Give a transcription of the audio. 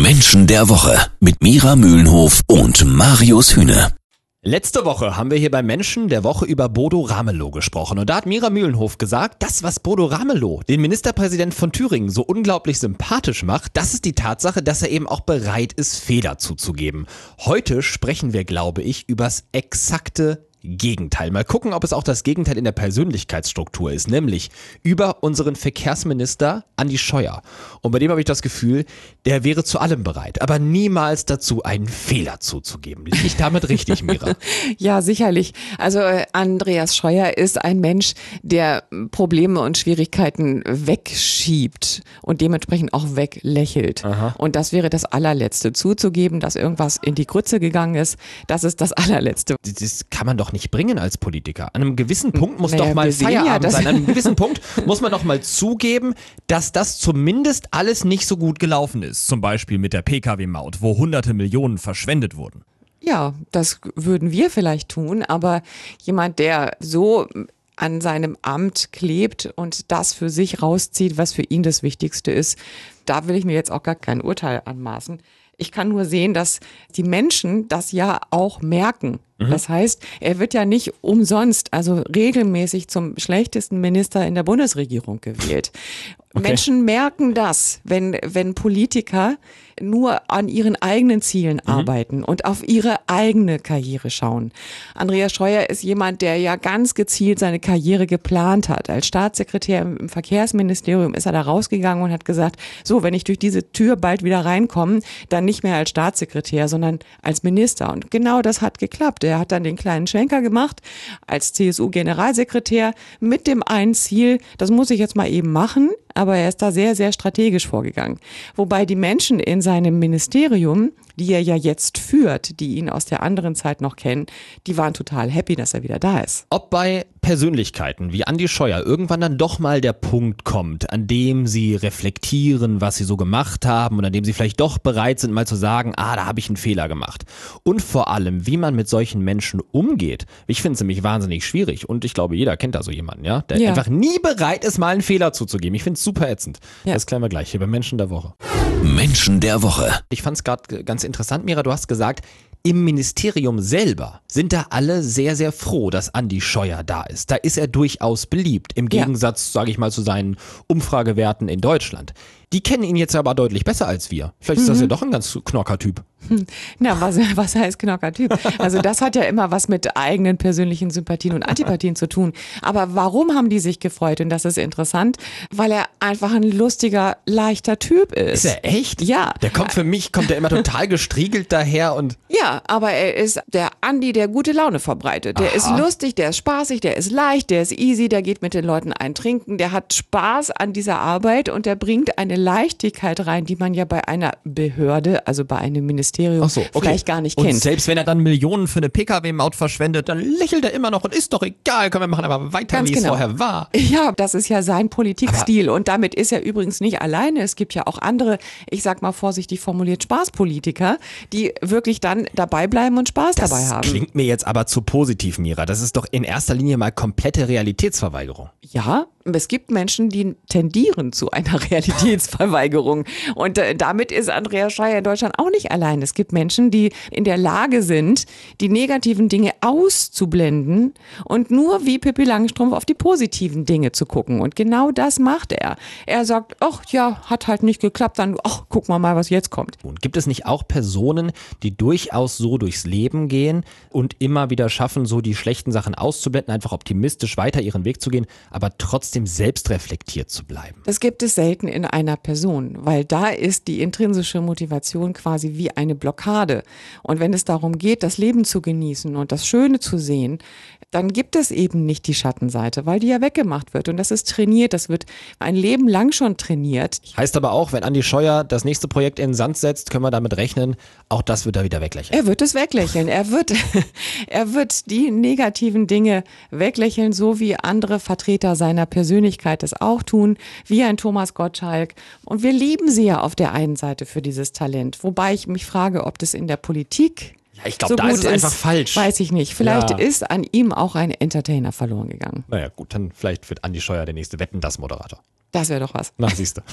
Menschen der Woche mit Mira Mühlenhof und Marius Hühne. Letzte Woche haben wir hier bei Menschen der Woche über Bodo Ramelow gesprochen. Und da hat Mira Mühlenhof gesagt, das, was Bodo Ramelow, den Ministerpräsident von Thüringen, so unglaublich sympathisch macht, das ist die Tatsache, dass er eben auch bereit ist, Fehler zuzugeben. Heute sprechen wir, glaube ich, übers exakte Gegenteil. Mal gucken, ob es auch das Gegenteil in der Persönlichkeitsstruktur ist, nämlich über unseren Verkehrsminister Andi Scheuer. Und bei dem habe ich das Gefühl, der wäre zu allem bereit, aber niemals dazu, einen Fehler zuzugeben. Liege ich damit richtig, Mira? ja, sicherlich. Also äh, Andreas Scheuer ist ein Mensch, der Probleme und Schwierigkeiten wegschiebt und dementsprechend auch weglächelt. Aha. Und das wäre das allerletzte. Zuzugeben, dass irgendwas in die Grütze gegangen ist, das ist das allerletzte. Das kann man doch nicht bringen als Politiker. An einem gewissen Punkt muss naja, doch mal Feierabend ja, sein. An einem gewissen Punkt muss man doch mal zugeben, dass das zumindest alles nicht so gut gelaufen ist. Zum Beispiel mit der Pkw-Maut, wo hunderte Millionen verschwendet wurden. Ja, das würden wir vielleicht tun, aber jemand, der so an seinem Amt klebt und das für sich rauszieht, was für ihn das Wichtigste ist, da will ich mir jetzt auch gar kein Urteil anmaßen. Ich kann nur sehen, dass die Menschen das ja auch merken. Mhm. Das heißt, er wird ja nicht umsonst, also regelmäßig zum schlechtesten Minister in der Bundesregierung gewählt. Okay. Menschen merken das, wenn, wenn Politiker nur an ihren eigenen Zielen mhm. arbeiten und auf ihre eigene Karriere schauen. Andreas Scheuer ist jemand, der ja ganz gezielt seine Karriere geplant hat. Als Staatssekretär im Verkehrsministerium ist er da rausgegangen und hat gesagt, so, wenn ich durch diese Tür bald wieder reinkomme, dann nicht mehr als Staatssekretär, sondern als Minister. Und genau das hat geklappt. Er hat dann den kleinen Schwenker gemacht als CSU-Generalsekretär mit dem einen Ziel, das muss ich jetzt mal eben machen, aber er ist da sehr, sehr strategisch vorgegangen. Wobei die Menschen in seinem Ministerium, die er ja jetzt führt, die ihn aus der anderen Zeit noch kennen, die waren total happy, dass er wieder da ist. Ob bei Persönlichkeiten wie Andi Scheuer irgendwann dann doch mal der Punkt kommt, an dem sie reflektieren, was sie so gemacht haben und an dem sie vielleicht doch bereit sind, mal zu sagen, ah, da habe ich einen Fehler gemacht. Und vor allem, wie man mit solchen Menschen umgeht. Ich finde es nämlich wahnsinnig schwierig und ich glaube, jeder kennt da so jemanden, ja, der ja. einfach nie bereit ist, mal einen Fehler zuzugeben. Ich finde es super ätzend. Ja. Das klären wir gleich hier bei Menschen der Woche. Menschen der Woche. Ich fand es gerade ganz interessant, Mira, du hast gesagt, im Ministerium selber sind da alle sehr, sehr froh, dass Andi Scheuer da ist. Da ist er durchaus beliebt, im Gegensatz, ja. sage ich mal, zu seinen Umfragewerten in Deutschland. Die kennen ihn jetzt aber deutlich besser als wir. Vielleicht ist das ja mhm. doch ein ganz knocker Typ. Na, was, was heißt Knocker-Typ? Also das hat ja immer was mit eigenen persönlichen Sympathien und Antipathien zu tun. Aber warum haben die sich gefreut? Und das ist interessant, weil er einfach ein lustiger, leichter Typ ist. Ist er echt? Ja. Der kommt für mich, kommt er immer total gestriegelt daher und. Ja, aber er ist der Andi, der gute Laune verbreitet. Der Aha. ist lustig, der ist spaßig, der ist leicht, der ist easy, der geht mit den Leuten eintrinken, der hat Spaß an dieser Arbeit und der bringt eine Leichtigkeit rein, die man ja bei einer Behörde, also bei einem Ministerium, Ministerium so, okay. vielleicht gar nicht und kennt. Selbst wenn er dann Millionen für eine Pkw-Maut verschwendet, dann lächelt er immer noch und ist doch egal, können wir machen aber weiter, Ganz wie genau. es vorher war. Ja, das ist ja sein Politikstil aber und damit ist er übrigens nicht alleine. Es gibt ja auch andere, ich sag mal vorsichtig formuliert, Spaßpolitiker, die wirklich dann dabei bleiben und Spaß das dabei haben. Klingt mir jetzt aber zu positiv, Mira. Das ist doch in erster Linie mal komplette Realitätsverweigerung. Ja, es gibt Menschen, die tendieren zu einer Realitätsverweigerung. Und äh, damit ist Andreas Scheuer in Deutschland auch nicht allein. Es gibt Menschen, die in der Lage sind, die negativen Dinge auszublenden und nur wie Pippi Langstrumpf auf die positiven Dinge zu gucken. Und genau das macht er. Er sagt, ach ja, hat halt nicht geklappt, dann, ach, gucken wir mal, was jetzt kommt. Und gibt es nicht auch Personen, die durchaus so durchs Leben gehen und immer wieder schaffen, so die schlechten Sachen auszublenden, einfach optimistisch weiter ihren Weg zu gehen, aber trotzdem trotzdem selbstreflektiert zu bleiben? Das gibt es selten in einer Person, weil da ist die intrinsische Motivation quasi wie eine Blockade. Und wenn es darum geht, das Leben zu genießen und das Schöne zu sehen, dann gibt es eben nicht die Schattenseite, weil die ja weggemacht wird. Und das ist trainiert, das wird ein Leben lang schon trainiert. Heißt aber auch, wenn Andi Scheuer das nächste Projekt in den Sand setzt, können wir damit rechnen, auch das wird er wieder weglächeln. Er wird es weglächeln. Er wird, er wird die negativen Dinge weglächeln, so wie andere Vertreter seiner Persönlichkeit das auch tun, wie ein Thomas Gottschalk. Und wir lieben sie ja auf der einen Seite für dieses Talent. Wobei ich mich frage, ob das in der Politik ja, ich glaube, so da ist es einfach ist, falsch. Weiß ich nicht. Vielleicht ja. ist an ihm auch ein Entertainer verloren gegangen. Naja, gut, dann vielleicht wird Andi Scheuer der nächste Wetten, das Moderator. Das wäre doch was. Na, siehst du.